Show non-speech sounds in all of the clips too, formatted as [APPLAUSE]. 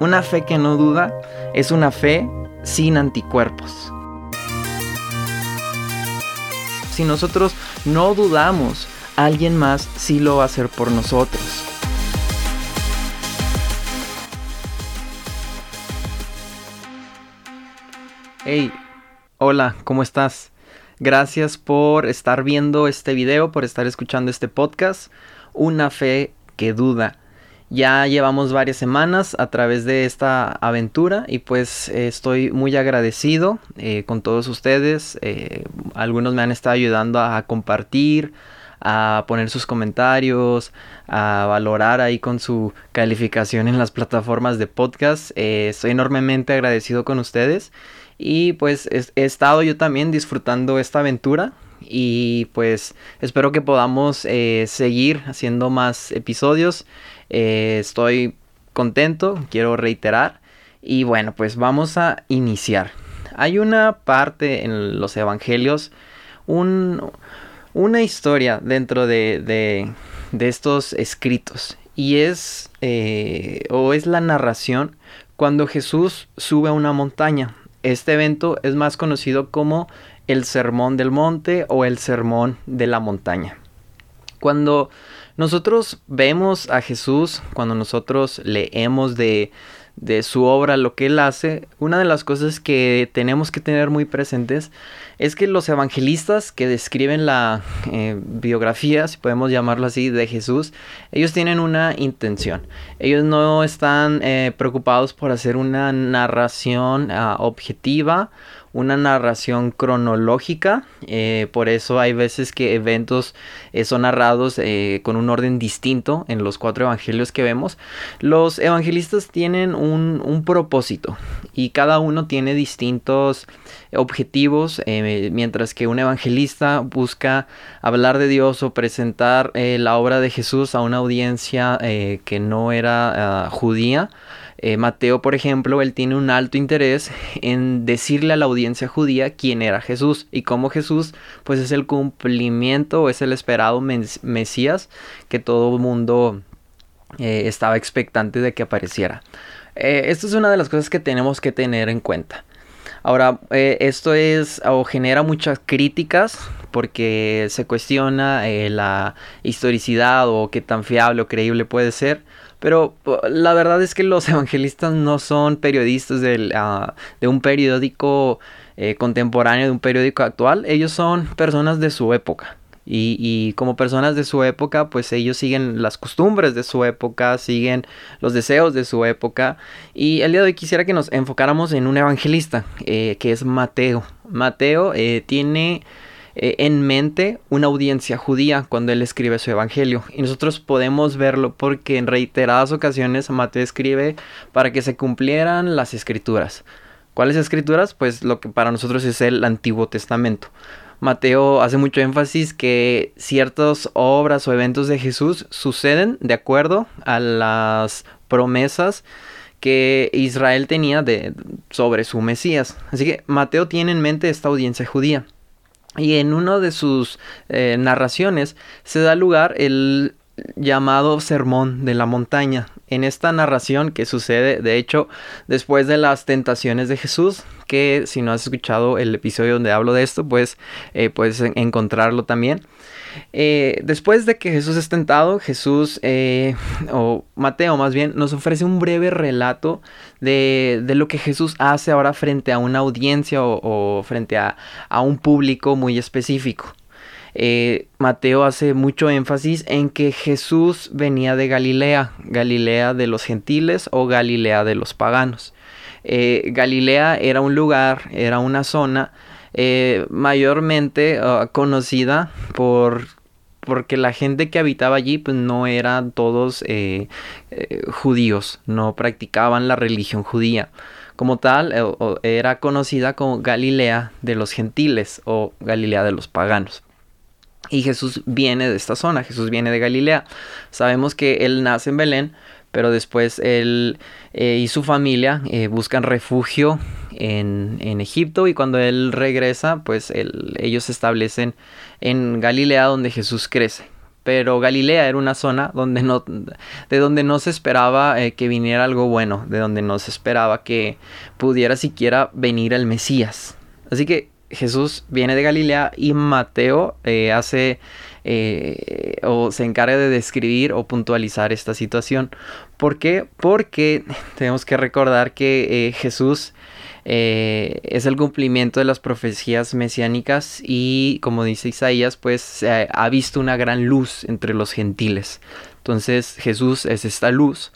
Una fe que no duda es una fe sin anticuerpos. Si nosotros no dudamos, alguien más sí lo va a hacer por nosotros. Hey, hola, ¿cómo estás? Gracias por estar viendo este video, por estar escuchando este podcast. Una fe que duda. Ya llevamos varias semanas a través de esta aventura y pues eh, estoy muy agradecido eh, con todos ustedes. Eh, algunos me han estado ayudando a, compartir, a poner sus comentarios, a valorar ahí con su calificación en las plataformas de podcast. estoy enormemente agradecido con ustedes y pues he estado yo también disfrutando esta aventura y pues espero que podamos seguir haciendo más episodios. Eh, estoy contento, quiero reiterar. Y bueno, pues vamos a iniciar. Hay una parte en los evangelios, una historia dentro de, estos escritos. Y es, eh, o es la narración cuando Jesús sube a una montaña. Este evento es más conocido como el Sermón del Monte o el Sermón de la Montaña. Cuando nosotros vemos a Jesús, cuando nosotros leemos de, su obra, lo que él hace, una de las cosas que tenemos que tener muy presentes es que los evangelistas que describen la eh, biografía, si podemos llamarlo así, de Jesús, ellos tienen una intención. Ellos no están eh, preocupados por hacer una narración ah, objetiva una narración cronológica, eh, por eso hay veces que eventos eh, son narrados eh, con un orden distinto en los cuatro evangelios que vemos. Los evangelistas tienen un, un propósito y cada uno tiene distintos objetivos, mientras que un evangelista busca hablar de Dios o presentar la obra de Jesús a una audiencia que no era ah, judía. Eh, Mateo, por ejemplo, él tiene un alto interés en decirle a la audiencia judía quién era Jesús y cómo Jesús pues es el cumplimiento o es el esperado Mesías que todo el mundo eh, estaba expectante de que apareciera. Eh, esto es una de las cosas que tenemos que tener en cuenta. Ahora, esto es o genera muchas críticas porque se cuestiona la historicidad o qué tan fiable o creíble puede ser. Pero la verdad es que los [LAUGHS] evangelistas no son periodistas ah, de un periódico eh, contemporáneo, de un periódico actual. Ellos son personas de su época. Y, como personas de su época, pues ellos siguen las costumbres de su época, siguen los deseos de su época. Y el día de hoy quisiera que nos enfocáramos en un evangelista, eh, que es Mateo. Mateo eh, tiene eh, en mente una audiencia judía cuando él escribe su evangelio. Y nosotros podemos verlo porque en reiteradas ocasiones Mateo escribe para que se cumplieran las escrituras. ¿Cuáles escrituras? Pues lo que para nosotros es el Antiguo Testamento. Mateo hace mucho énfasis que ciertas obras o eventos de Jesús suceden de acuerdo a las promesas que Israel tenía de, sobre su Mesías. Así que Mateo tiene en mente esta audiencia judía. Y en una de sus eh, narraciones se da lugar el llamado Sermón de la Montaña. En esta narración que sucede, de hecho, después de las tentaciones de Jesús, que si no has escuchado el episodio donde hablo de esto, pues eh, puedes encontrarlo también. Eh, después de que Jesús es tentado, Jesús, eh, o Mateo más bien, nos ofrece un breve relato de, lo que Jesús hace ahora frente a una audiencia o, frente a, un público muy específico. Eh, Mateo hace mucho énfasis en que Jesús venía de Galilea, Galilea de los gentiles o Galilea de los paganos. Galilea era un lugar, era una zona eh, mayormente ah, conocida por porque la gente que habitaba allí pues no eran todos eh, eh, judíos, no practicaban la religión judía. Como tal, era conocida como Galilea de los gentiles o Galilea de los paganos. Y Jesús viene de esta zona, Jesús viene de Galilea. Sabemos que él nace en Belén, pero después él y su familia buscan refugio en, Egipto y cuando él regresa, pues ellos se establecen en Galilea donde Jesús crece. pero Galilea era una zona donde no, de donde no se esperaba eh, que viniera algo bueno, de donde no se esperaba que pudiera siquiera venir el Mesías. Así que Jesús viene de Galilea y Mateo eh, hace eh, o se encarga de describir o puntualizar esta situación. ¿Por qué? Porque [LAUGHS] tenemos que recordar que Jesús eh, es el cumplimiento de las profecías mesiánicas y como dice Isaías, pues ha visto una gran luz entre los gentiles. Entonces Jesús es esta luz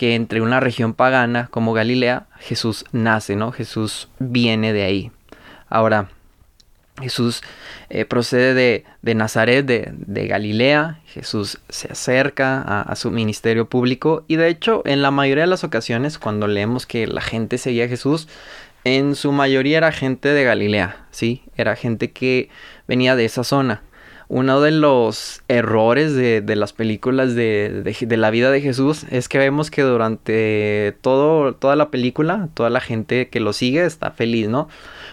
que entre una región pagana como Galilea, Jesús nace, ¿no? Jesús viene de ahí. Ahora, Jesús eh, procede de, Nazaret, de, Galilea. Jesús se acerca a, su ministerio público y de hecho en la mayoría de las ocasiones cuando leemos que la gente seguía a Jesús, en su mayoría era gente de Galilea, ¿sí? Era gente que venía de esa zona. Uno de los errores de, las películas de, la vida de Jesús es que vemos que durante todo, toda la película, toda la gente que lo sigue está feliz, ¿no?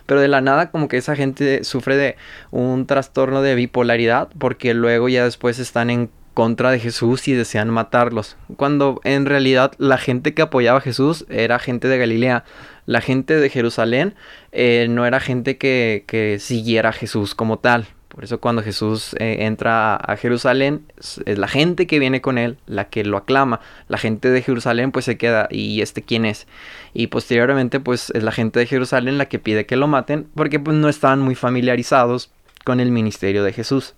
Pero de la nada como que esa gente sufre de un trastorno de bipolaridad porque luego ya después están en contra de Jesús y desean matarlos. Cuando en realidad la gente que apoyaba a Jesús era gente de Galilea la gente de Jerusalén eh, no era gente que, siguiera a Jesús como tal. Por eso cuando Jesús eh, entra a, Jerusalén, es la gente que viene con él la que lo aclama. La gente de Jerusalén pues se queda, ¿y este quién es? Y posteriormente pues es la gente de Jerusalén la que pide que lo maten porque pues no estaban muy familiarizados con el ministerio de Jesús.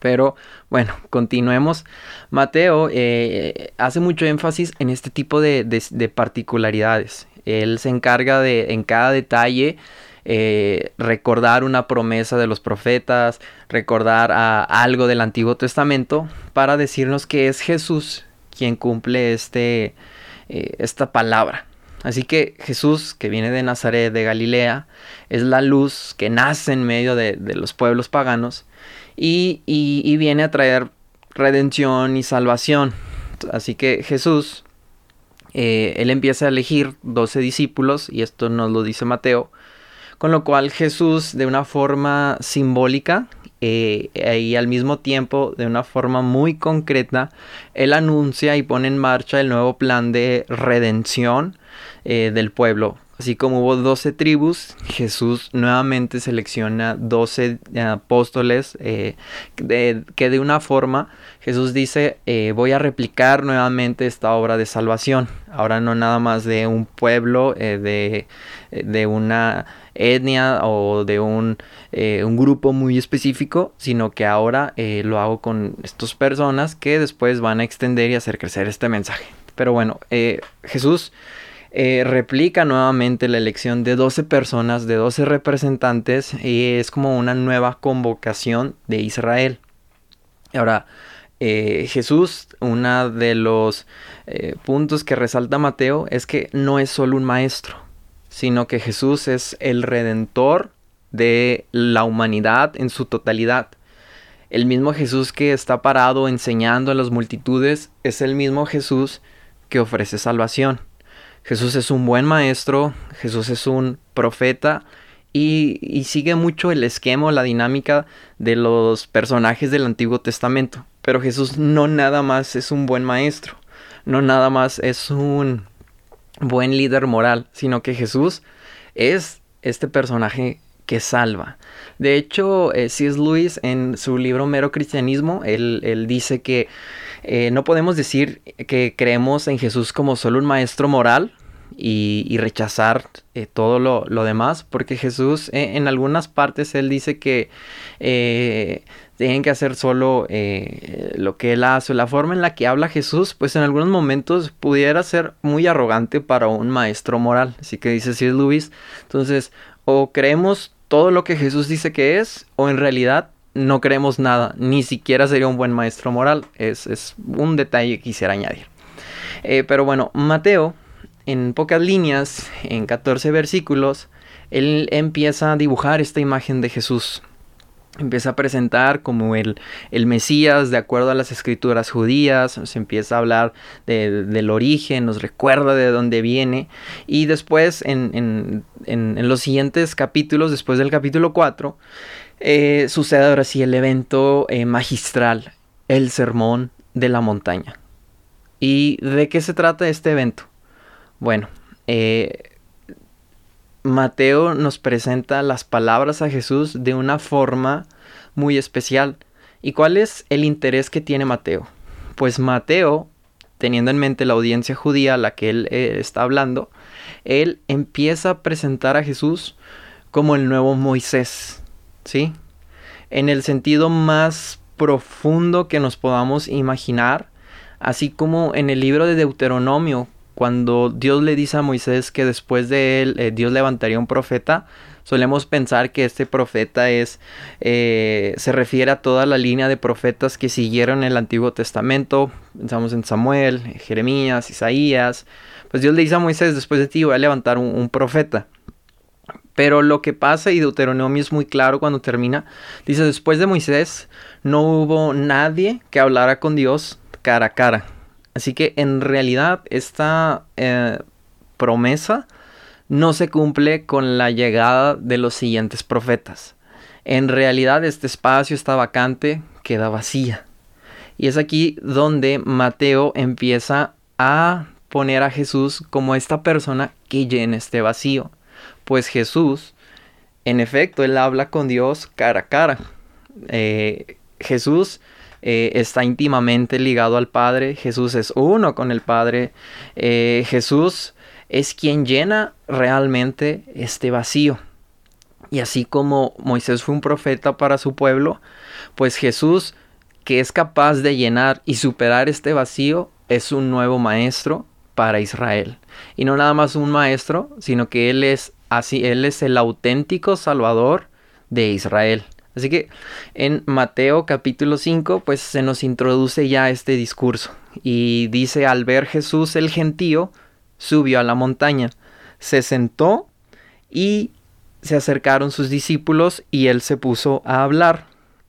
Pero bueno, continuemos. Mateo eh, hace mucho énfasis en este tipo de particularidades. Él se encarga de en cada detalle eh, recordar una promesa de los profetas, recordar algo del Antiguo Testamento para decirnos que es Jesús quien cumple este, eh, esta palabra. Así que Jesús, que viene de Nazaret, de Galilea, es la luz que nace en medio de, los pueblos paganos y, y viene a traer redención y salvación. Así que Jesús eh, él empieza a elegir 12 discípulos, y esto nos lo dice Mateo, con lo cual Jesús de una forma simbólica eh, y al mismo tiempo de una forma muy concreta, él anuncia y pone en marcha el nuevo plan de redención eh, del pueblo. Así como hubo 12 tribus, Jesús nuevamente selecciona 12 apóstoles que de una forma Jesús dice, eh, voy a replicar nuevamente esta obra de salvación. Ahora no nada más de un pueblo, eh, de, de, una etnia o de un, eh, un, grupo muy específico, sino que ahora lo hago con estas personas que después van a extender y hacer crecer este mensaje. Pero bueno, Jesús replica nuevamente la elección de 12 personas, de 12 representantes, y es como una nueva convocación de Israel. Ahora, eh, Jesús, uno de los eh, puntos que resalta Mateo es que no es solo un maestro, sino que Jesús es el redentor de la humanidad en su totalidad. El mismo Jesús que está parado enseñando a las multitudes es el mismo Jesús que ofrece salvación. Jesús es un buen maestro, Jesús es un profeta y, sigue mucho el esquema, la dinámica de los personajes del Antiguo Testamento. Pero Jesús no nada más es un buen maestro, no nada más es un buen líder moral, sino que Jesús es este personaje que salva. De hecho, eh, C.S. Lewis en su libro Mero Cristianismo, él, dice que eh, no podemos decir que creemos en Jesús como solo un maestro moral, y, rechazar eh, todo lo, demás, porque Jesús en algunas partes él dice que tienen que hacer solo eh, lo que él hace. La forma en la que habla Jesús, pues en algunos momentos pudiera ser muy arrogante para un maestro moral. Así que dice es Luis. Entonces, o creemos todo lo que Jesús dice que es, o en realidad no creemos nada. Ni siquiera sería un buen maestro moral. Es, un detalle que quisiera añadir. Eh, pero bueno, Mateo, en pocas líneas, en 14 versículos, él empieza a dibujar esta imagen de Jesús empieza a presentar como el, el, Mesías de acuerdo a las escrituras judías, se empieza a hablar del origen, nos recuerda de dónde viene y después en, los siguientes capítulos, después del capítulo 4, eh, sucede ahora sí el evento eh, magistral. el sermón de la montaña. ¿Y de qué se trata este evento? Bueno, eh, Mateo nos presenta las palabras a Jesús de una forma muy especial. ¿Y cuál es el interés que tiene Mateo? Pues Mateo, teniendo en mente la audiencia judía a la que él eh, está hablando, él empieza a presentar a Jesús como el nuevo Moisés, ¿sí? En el sentido más profundo que nos podamos imaginar, así como en el libro de Deuteronomio, cuando Dios le dice a Moisés que después de él eh, Dios levantaría un profeta, solemos pensar que este profeta es eh, se refiere a toda la línea de profetas que siguieron el Antiguo Testamento. Pensamos en Samuel, Jeremías, Isaías. Pues Dios le dice a Moisés, después de ti voy a levantar un, profeta. Pero lo que pasa, y Deuteronomio es muy claro cuando termina, dice, después de Moisés no hubo nadie que hablara con Dios cara a cara. Así que en realidad esta eh, promesa no se cumple con la llegada de los siguientes profetas. En realidad este espacio está vacante, queda vacía. Y es aquí donde Mateo empieza a poner a Jesús como esta persona que llena este vacío. Pues Jesús, en efecto, él habla con Dios cara a cara. Eh, Jesús eh, está íntimamente ligado al Padre, Jesús es uno con el Padre, eh, Jesús es quien llena realmente este vacío. Y así como Moisés fue un profeta para su pueblo, pues Jesús, que es capaz de llenar y superar este vacío, es un nuevo maestro para Israel. Y no nada más un maestro, sino que Él es así, Él es el auténtico Salvador de Israel. Así que en Mateo capítulo 5 pues se nos introduce ya este discurso y dice al ver Jesús el gentío subió a la montaña, se sentó y se acercaron sus discípulos y él se puso a hablar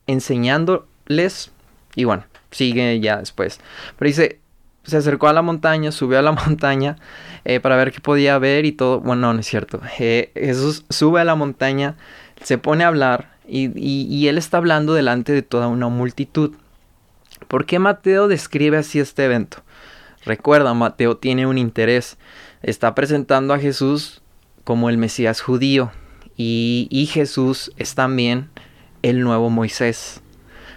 enseñándoles y bueno, sigue ya después. Pero dice, se acercó a la montaña, subió a la [LAUGHS] montaña eh, para ver qué podía ver y todo. Bueno, no, es cierto. Jesús sube a la montaña, se pone a hablar y, él está hablando delante de toda una multitud. ¿Por qué Mateo describe así este evento? Recuerda, Mateo tiene un interés. Está presentando a Jesús como el Mesías judío. Y, Jesús es también el nuevo Moisés.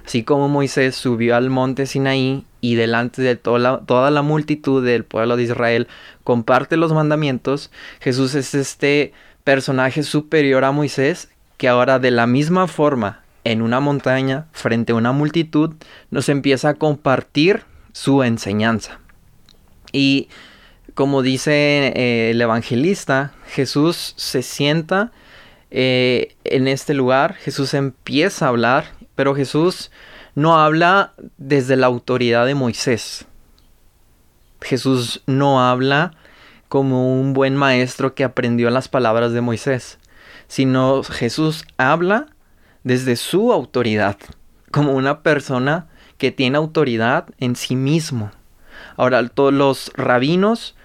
Así como Moisés subió al monte Sinaí y delante de toda la multitud del pueblo de Israel comparte los mandamientos, Jesús es este personaje superior a Moisés que ahora de la misma forma en una montaña frente a una multitud nos empieza a compartir su enseñanza. Y como dice eh, el evangelista, Jesús se sienta eh, en este lugar, Jesús empieza a hablar, pero Jesús no habla desde la autoridad de Moisés. Jesús no habla como un buen maestro que aprendió las palabras de Moisés sino Jesús habla desde su autoridad, como una persona que tiene autoridad en sí mismo. Ahora, todos los rabinos,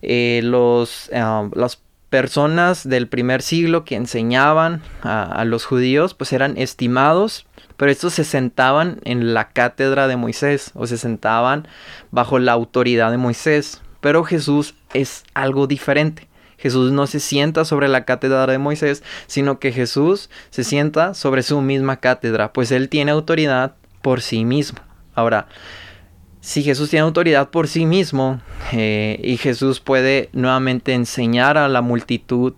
eh, los, ah, las personas del primer siglo que enseñaban a, a, los judíos, pues eran estimados, pero estos se sentaban en la cátedra de Moisés o se sentaban bajo la autoridad de Moisés. Pero Jesús es algo diferente. Jesús no se sienta sobre la cátedra de Moisés, sino que Jesús se sienta sobre su misma cátedra, pues él tiene autoridad por sí mismo. Ahora, si Jesús tiene autoridad por sí mismo eh, y Jesús puede nuevamente enseñar a la multitud,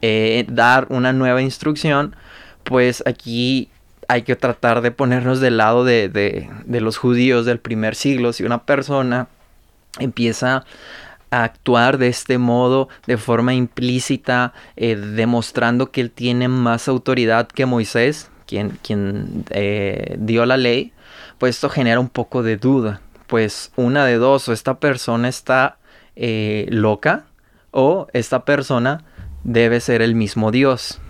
eh, dar una nueva instrucción, pues aquí hay que tratar de ponernos del lado de, de los judíos del primer siglo. Si una persona empieza actuar de este modo de forma implícita, eh, demostrando que él tiene más autoridad que Moisés, quien, quien eh, dio la ley, pues esto genera un poco de duda. Pues una de dos, o esta persona está eh, loca, o esta persona debe ser el mismo Dios.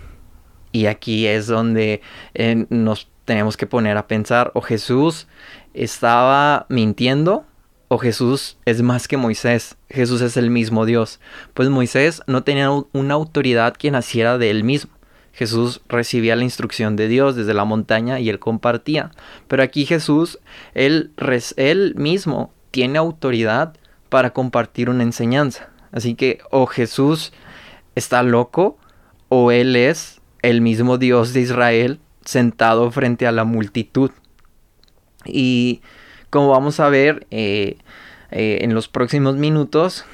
Y aquí es donde nos tenemos que poner a pensar, o Jesús estaba mintiendo, o Jesús es más que Moisés, Jesús es el mismo Dios. Pues Moisés no tenía una autoridad que naciera de él mismo, Jesús recibía la instrucción de Dios desde la montaña y él compartía. Pero aquí Jesús, él, él mismo tiene autoridad para compartir una enseñanza. Así que o Jesús está loco o él es el mismo Dios de Israel sentado frente a la multitud. Y como vamos a ver eh, eh, en los próximos minutos,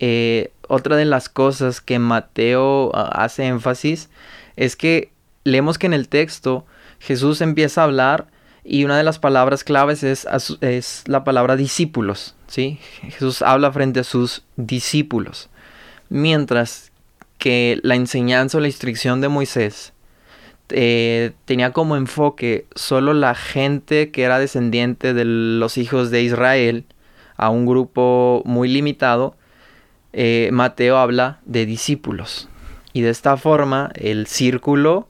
eh, otra de las cosas que Mateo ah, hace énfasis es que leemos que en el texto Jesús empieza a hablar y una de las palabras claves es, es la palabra discípulos. ¿sí? Jesús habla frente a sus discípulos. Mientras que la enseñanza o la instrucción de Moisés eh, tenía como enfoque solo la gente que era descendiente de los hijos de Israel, a un grupo muy limitado, eh, Mateo habla de discípulos. Y de esta forma el círculo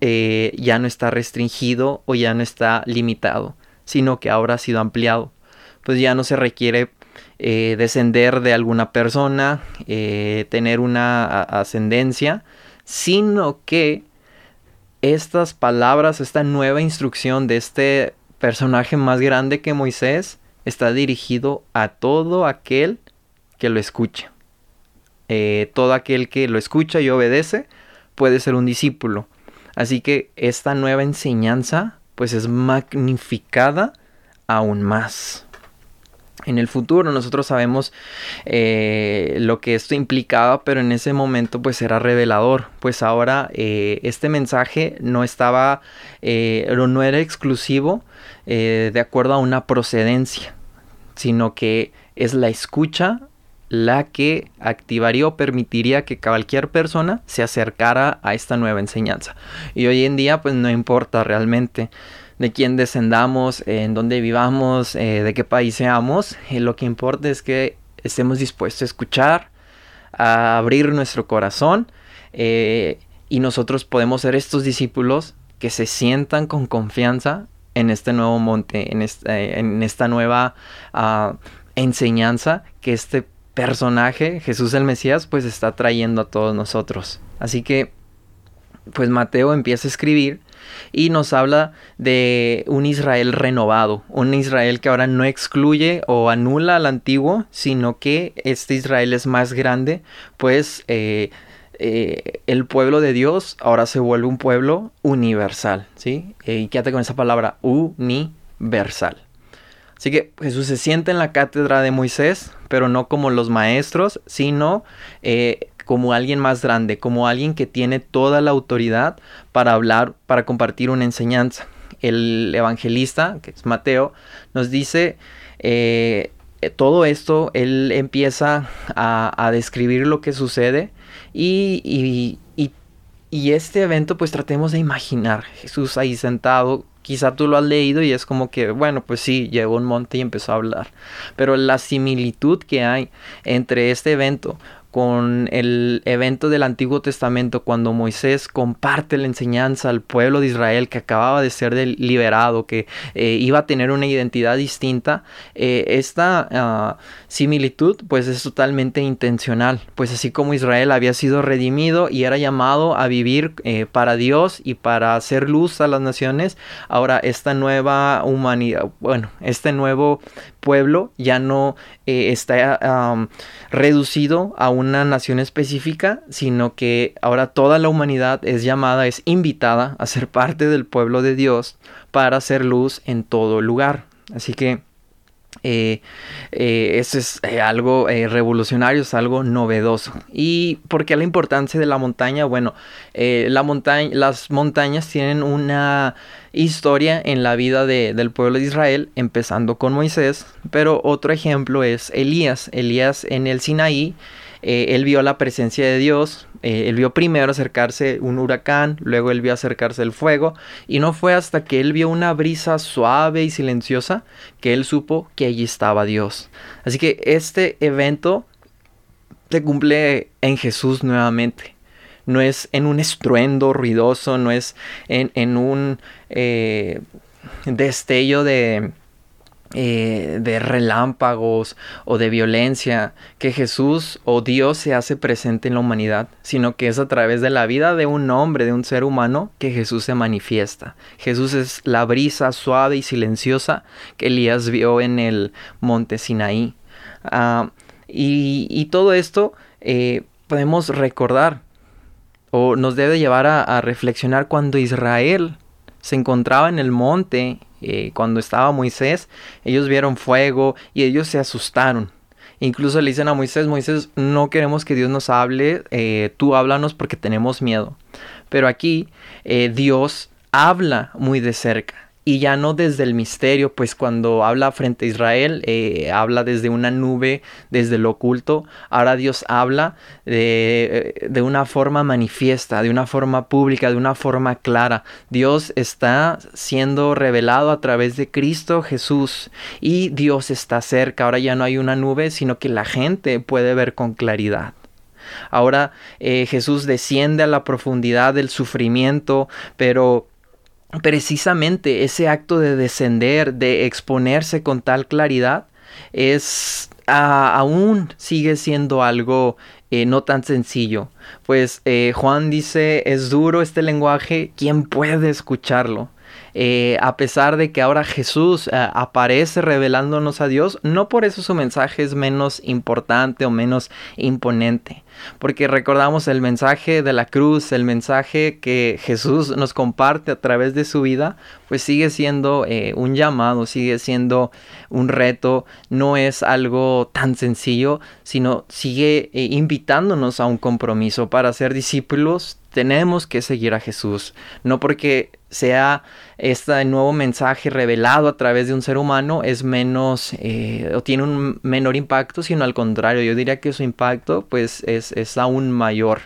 eh, ya no está restringido o ya no está limitado, sino que ahora ha sido ampliado. Pues ya no se requiere descender de alguna persona, tener una ascendencia, sino que estas palabras, esta nueva instrucción de este personaje más grande que Moisés, está dirigido a todo aquel que lo escucha. Eh, todo aquel que lo escucha y obedece puede ser un discípulo. Así que esta nueva enseñanza pues es magnificada aún más en el futuro. Nosotros sabemos eh, lo que esto implicaba, pero en ese momento pues era revelador. Pues ahora eh, este mensaje no estaba, eh, no era exclusivo de acuerdo a una procedencia, sino que es la escucha la que activaría o permitiría que cualquier persona se acercara a esta nueva enseñanza. Y hoy en día pues no importa realmente de quién descendamos, en dónde vivamos, eh, de qué país seamos. Eh, lo que importa es que estemos dispuestos a escuchar, a abrir nuestro corazón eh, y nosotros podemos ser estos discípulos que se sientan con confianza en este nuevo monte, en esta, nueva ah, enseñanza que este personaje, Jesús el Mesías, pues está trayendo a todos nosotros. Así que, pues Mateo empieza a escribir y nos habla de un Israel renovado, un Israel que ahora no excluye o anula al antiguo, sino que este Israel es más grande, pues eh, eh, el pueblo de Dios ahora se vuelve un pueblo universal, ¿sí? Eh, y quédate con esa palabra, universal. Así que Jesús se sienta en la cátedra de Moisés, pero no como los maestros, sino como alguien más grande, como alguien que tiene toda la autoridad para hablar, para compartir una enseñanza. El evangelista, que es Mateo, nos dice eh, todo esto, él empieza a, describir lo que sucede y, y, y, este evento pues tratemos de imaginar Jesús ahí sentado quizá tú lo has leído y es como que, bueno, pues sí, llegó un monte y empezó a hablar. Pero la similitud que hay entre este evento con el evento del Antiguo Testamento cuando Moisés comparte la enseñanza al pueblo de Israel que acababa de ser liberado, que eh, iba a tener una identidad distinta, eh, esta ah, similitud pues es totalmente intencional, pues así como Israel había sido redimido y era llamado a vivir eh, para Dios y para hacer luz a las naciones, ahora esta nueva humanidad, bueno, este nuevo pueblo ya no está reducido a una nación específica, sino que ahora toda la humanidad es llamada, es invitada a ser [LAUGHS] parte del pueblo de Dios para hacer luz en todo lugar. Así que eh, eh, eso es eh, algo revolucionario, es algo novedoso. ¿Y por qué la importancia de la montaña? Bueno, la montaña, las montañas tienen una historia en la vida del pueblo de Israel, empezando con Moisés, pero otro ejemplo es Elías. Elías en el Sinaí eh, él vio la presencia de Dios, eh, él vio primero acercarse un huracán, luego él vio acercarse el fuego, y no fue hasta que él vio una brisa suave y silenciosa que él supo que allí estaba Dios. Así que este evento se cumple en Jesús nuevamente. No es en un estruendo ruidoso, no es en, un eh, destello de, eh, de relámpagos o de violencia, que Jesús o Dios se hace presente en la humanidad, sino que es a través de la vida de un hombre, de un ser humano, que Jesús se manifiesta. Jesús es la brisa suave y silenciosa que Elías vio en el monte Sinaí. Ah, y, todo esto eh, podemos recordar o nos debe llevar a reflexionar cuando Israel se encontraba en el monte eh, cuando estaba Moisés, ellos vieron fuego y ellos se asustaron. Incluso le dicen a Moisés, Moisés, no queremos que Dios nos hable, eh, tú háblanos porque tenemos miedo. Pero aquí eh, Dios habla muy de cerca y ya no desde el misterio, pues cuando habla frente a Israel, eh, habla desde una nube, desde lo oculto, ahora Dios habla de, eh, de, una forma manifiesta, de una forma pública, de una forma clara. Dios está siendo revelado a través de Cristo Jesús y Dios está cerca, ahora ya no hay una nube, sino que la gente puede ver con claridad. Ahora eh, Jesús desciende a la profundidad del sufrimiento, pero precisamente ese acto de descender, de exponerse con tal claridad, es aún sigue siendo algo eh, no tan sencillo. Pues eh, Juan dice, es duro este lenguaje, ¿quién puede escucharlo? Eh, a pesar de que ahora Jesús aparece revelándonos a Dios, no por eso su mensaje es menos importante o menos imponente. Porque recordamos el mensaje de la cruz, el mensaje que Jesús nos comparte a través de su vida, pues sigue siendo eh, un llamado, sigue siendo un reto, no es algo tan sencillo, sino sigue eh, invitándonos a un compromiso. Para ser discípulos. Tenemos que seguir a Jesús, no porque sea este nuevo mensaje revelado a través de un ser humano es menos eh, o tiene un menor impacto, sino al contrario, yo diría que su impacto pues es, aún mayor.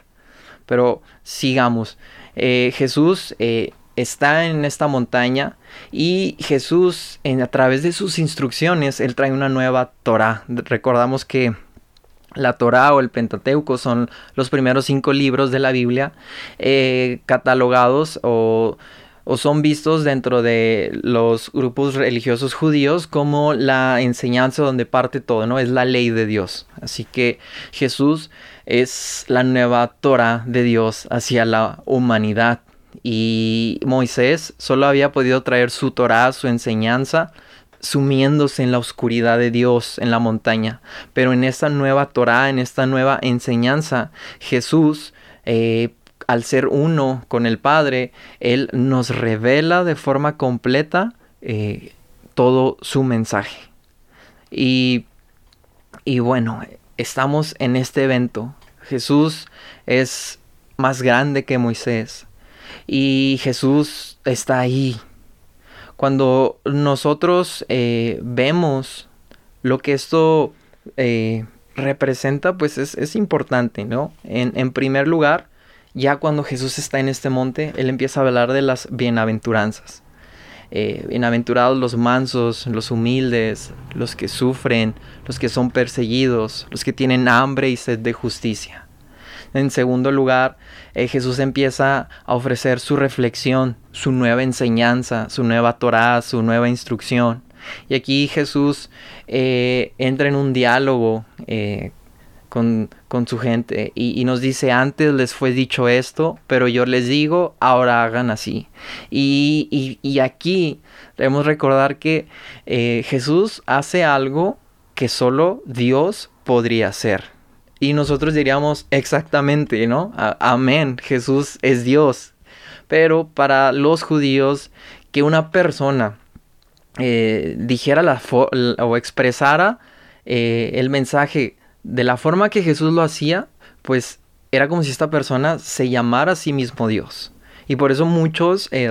Pero sigamos. Eh, Jesús eh, está en esta montaña y Jesús en, a través de sus instrucciones, él trae una nueva Torah. Recordamos que la Torah o el Pentateuco son los primeros cinco libros de la Biblia catalogados o o son vistos dentro de los grupos religiosos judíos como la enseñanza donde parte todo, ¿no? Es la ley de Dios. Así que Jesús es la nueva Torah de Dios hacia la humanidad. Y Moisés solo había podido traer su Torah, su enseñanza, sumiéndose en la oscuridad de Dios en la montaña. Pero en esta nueva Torah, en esta nueva enseñanza, Jesús eh, al ser uno con el Padre, Él nos revela de forma completa eh, todo su mensaje. Y, y bueno, estamos en este evento. Jesús es más grande que Moisés. Y Jesús está ahí. Cuando nosotros eh, vemos lo que esto eh, representa, pues es, es importante, ¿no? En, en, primer lugar, ya cuando Jesús está en este monte, Él empieza a hablar de las bienaventuranzas. Eh, bienaventurados los mansos, los humildes, los que sufren, los que son perseguidos, los que tienen hambre y sed de justicia. En segundo lugar, eh, Jesús empieza a ofrecer su reflexión, su nueva enseñanza, su nueva Torah, su nueva instrucción. Y aquí Jesús eh, entra en un diálogo con, su gente y, nos dice antes les fue dicho esto, pero yo les digo, ahora hagan así. Y, y, aquí debemos recordar que eh, Jesús hace algo que solo Dios podría hacer. Y nosotros diríamos exactamente, ¿no? amén, Jesús es Dios. Pero para los judíos, que una persona eh, dijera la o expresara eh, el mensaje de la forma que Jesús lo hacía, pues era como si esta persona se llamara a sí mismo Dios. Y por eso muchos eh,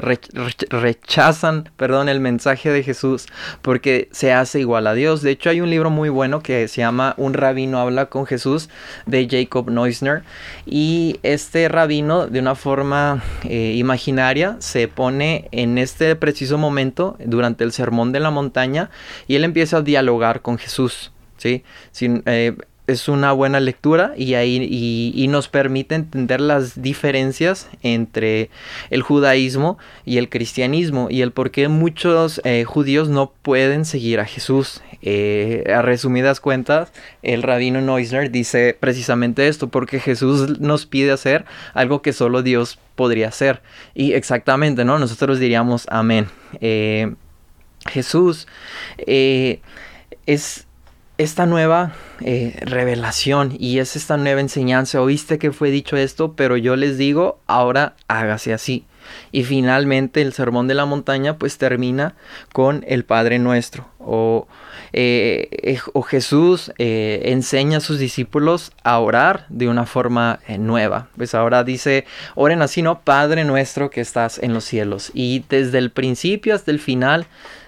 rechazan, perdón, el mensaje de Jesús porque se hace igual a Dios. De hecho, hay un libro muy bueno que se llama Un rabino habla con Jesús de Jacob Neusner. Y este rabino, de una forma eh, imaginaria, se pone en este preciso momento durante el sermón de la montaña y él empieza a dialogar con Jesús. ¿sí? Sin, eh, es una buena lectura y ahí y, nos permite entender las diferencias entre el judaísmo y el cristianismo y el por qué muchos eh, judíos no pueden seguir a Jesús. Eh, a resumidas cuentas, el rabino Neusner dice precisamente esto, porque Jesús nos pide hacer algo que solo Dios podría hacer. Y exactamente, ¿no? Nosotros diríamos amén. Eh, Jesús es esta nueva eh, revelación y es esta nueva enseñanza. Oíste que fue dicho esto, pero yo les digo, ahora hágase así. Y finalmente el sermón de la montaña pues termina con el Padre Nuestro. O, eh, eh, o Jesús enseña a sus discípulos a orar de una forma nueva. Pues ahora dice, oren así, ¿no? Padre Nuestro que estás en los cielos. Y desde el principio hasta el final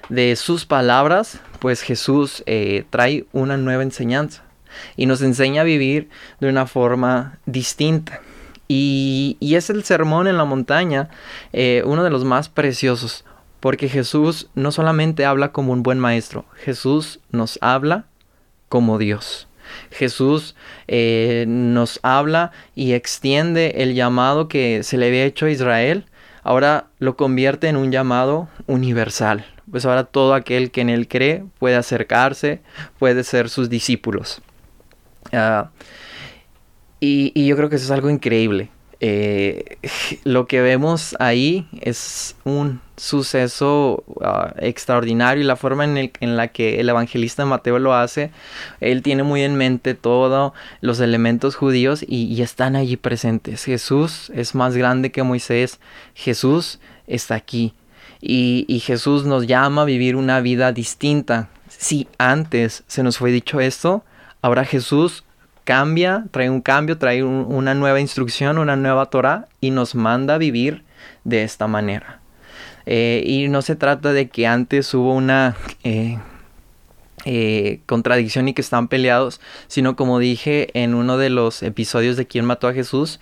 de sus palabras, pues Jesús eh, trae una nueva enseñanza y nos enseña a vivir de una forma distinta. Y, es el sermón en la montaña, eh, uno de los más preciosos, porque Jesús no solamente habla como un buen maestro, Jesús nos habla como Dios. Jesús eh, nos habla y extiende el llamado que se le había hecho a Israel, ahora lo convierte en un llamado universal pues ahora todo aquel que en él cree puede acercarse, puede ser sus discípulos. Ah, y, yo creo que eso es algo increíble. Eh, lo que vemos ahí es un suceso ah, extraordinario y la forma en, la que el evangelista Mateo lo hace, él tiene muy en mente todos los elementos judíos y, y están allí presentes. Jesús es más grande que Moisés, Jesús está aquí. Y, Jesús nos llama a vivir una vida distinta. Si antes se nos fue dicho esto, ahora Jesús cambia, trae un cambio, trae una nueva instrucción, una nueva Torah y nos manda a vivir de esta manera. Eh, y no se trata de que antes hubo una eh, eh, contradicción y que están peleados, sino como dije en uno de los episodios de Quién mató a Jesús,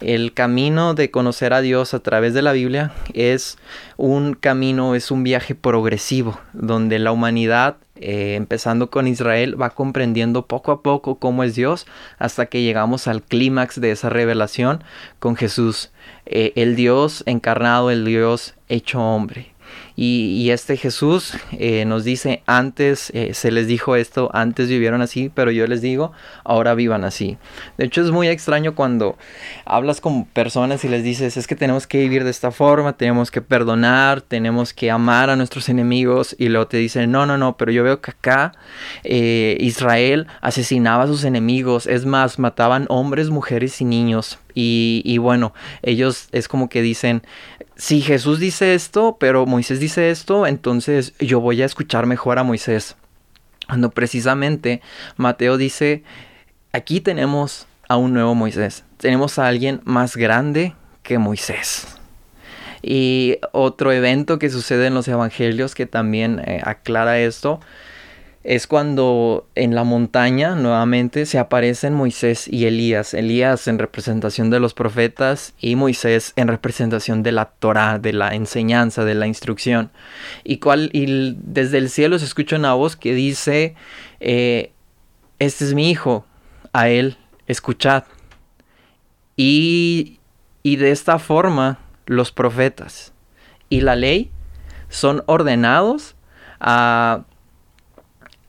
el camino de conocer a Dios a través de la Biblia es un camino, es un viaje progresivo, donde la humanidad, eh, empezando con Israel, va comprendiendo poco a poco cómo es Dios, hasta que llegamos al clímax de esa revelación con Jesús, eh, el Dios encarnado, el Dios hecho hombre. Y, este Jesús eh, nos dice, antes eh, se les dijo esto, antes vivieron así, pero yo les digo, ahora vivan así. De hecho es muy extraño cuando hablas con personas y les dices, es que tenemos que vivir de esta forma, tenemos que perdonar, tenemos que amar a nuestros enemigos, y luego te dicen, no, no, no, pero yo veo que acá eh, Israel asesinaba a sus enemigos, es más, mataban hombres, mujeres y niños. Y, y bueno, ellos es como que dicen, si Jesús dice esto, pero Moisés dice esto, entonces yo voy a escuchar mejor a Moisés. Cuando precisamente Mateo dice, aquí tenemos a un nuevo Moisés, tenemos a alguien más grande que Moisés. Y otro evento que sucede en los evangelios que también eh, aclara esto es cuando en la montaña nuevamente se aparecen Moisés y Elías. Elías en representación de los profetas y Moisés en representación de la Torah, de la enseñanza, de la instrucción. Y, cual, desde el cielo se escucha una voz que dice, eh, este es mi hijo, a él escuchad. Y, y de esta forma los profetas y la ley son ordenados a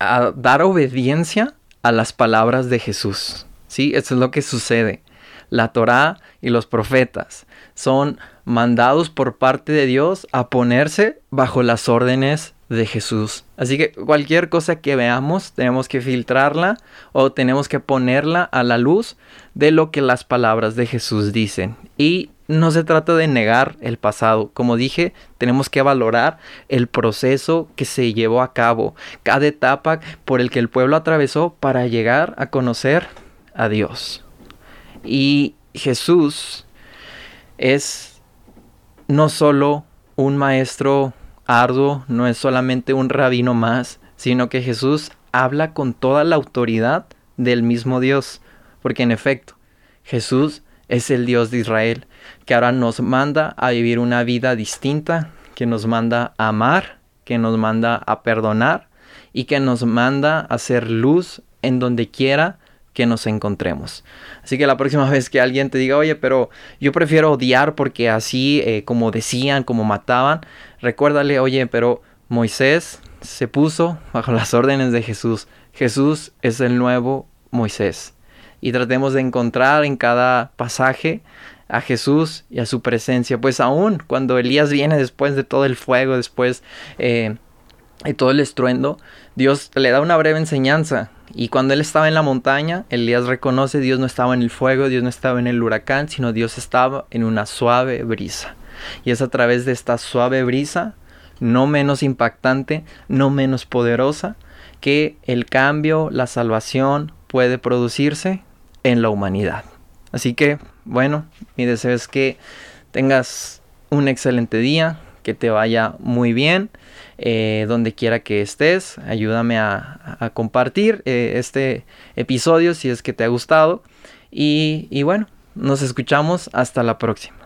a dar obediencia a las palabras de Jesús. ¿Sí? Eso es lo que sucede. La Torá y los profetas son mandados por parte de Dios a ponerse bajo las órdenes de Jesús. Así que cualquier cosa que veamos tenemos que filtrarla o tenemos que ponerla a la luz de lo que las palabras de Jesús dicen. Y no se trata de negar el pasado. Como dije, tenemos que valorar el proceso que se llevó a cabo, cada etapa por el que el pueblo atravesó para llegar a conocer a Dios. Y Jesús es no solo un maestro arduo, no es solamente un rabino más, sino que Jesús habla con toda la autoridad del mismo Dios, porque en efecto, Jesús es el Dios de Israel, que ahora nos manda a vivir una vida distinta, que nos manda a amar, que nos manda a perdonar y que nos manda a hacer luz en donde quiera que nos encontremos. Así que la próxima [LAUGHS] vez que alguien te diga, oye, pero yo prefiero odiar porque así eh, como decían, como mataban, recuérdale, oye, pero Moisés se puso bajo las órdenes de Jesús. Jesús es el nuevo Moisés. Y tratemos de encontrar en cada pasaje a Jesús y a su presencia. Pues aún cuando Elías viene después de todo el fuego, después eh, de todo el estruendo, Dios le da una breve enseñanza. Y cuando él estaba en la montaña, Elías reconoce Dios no estaba en el fuego, Dios no estaba en el huracán, sino Dios estaba en una suave brisa. Y es a través de esta suave brisa, no menos impactante, no menos poderosa, que el cambio, la salvación puede producirse en la humanidad. Así que, bueno, mi deseo es que tengas un excelente día, que te vaya muy bien, eh, donde quiera que estés. Ayúdame a, compartir eh, este episodio si es que te ha gustado. y bueno, nos escuchamos hasta la próxima.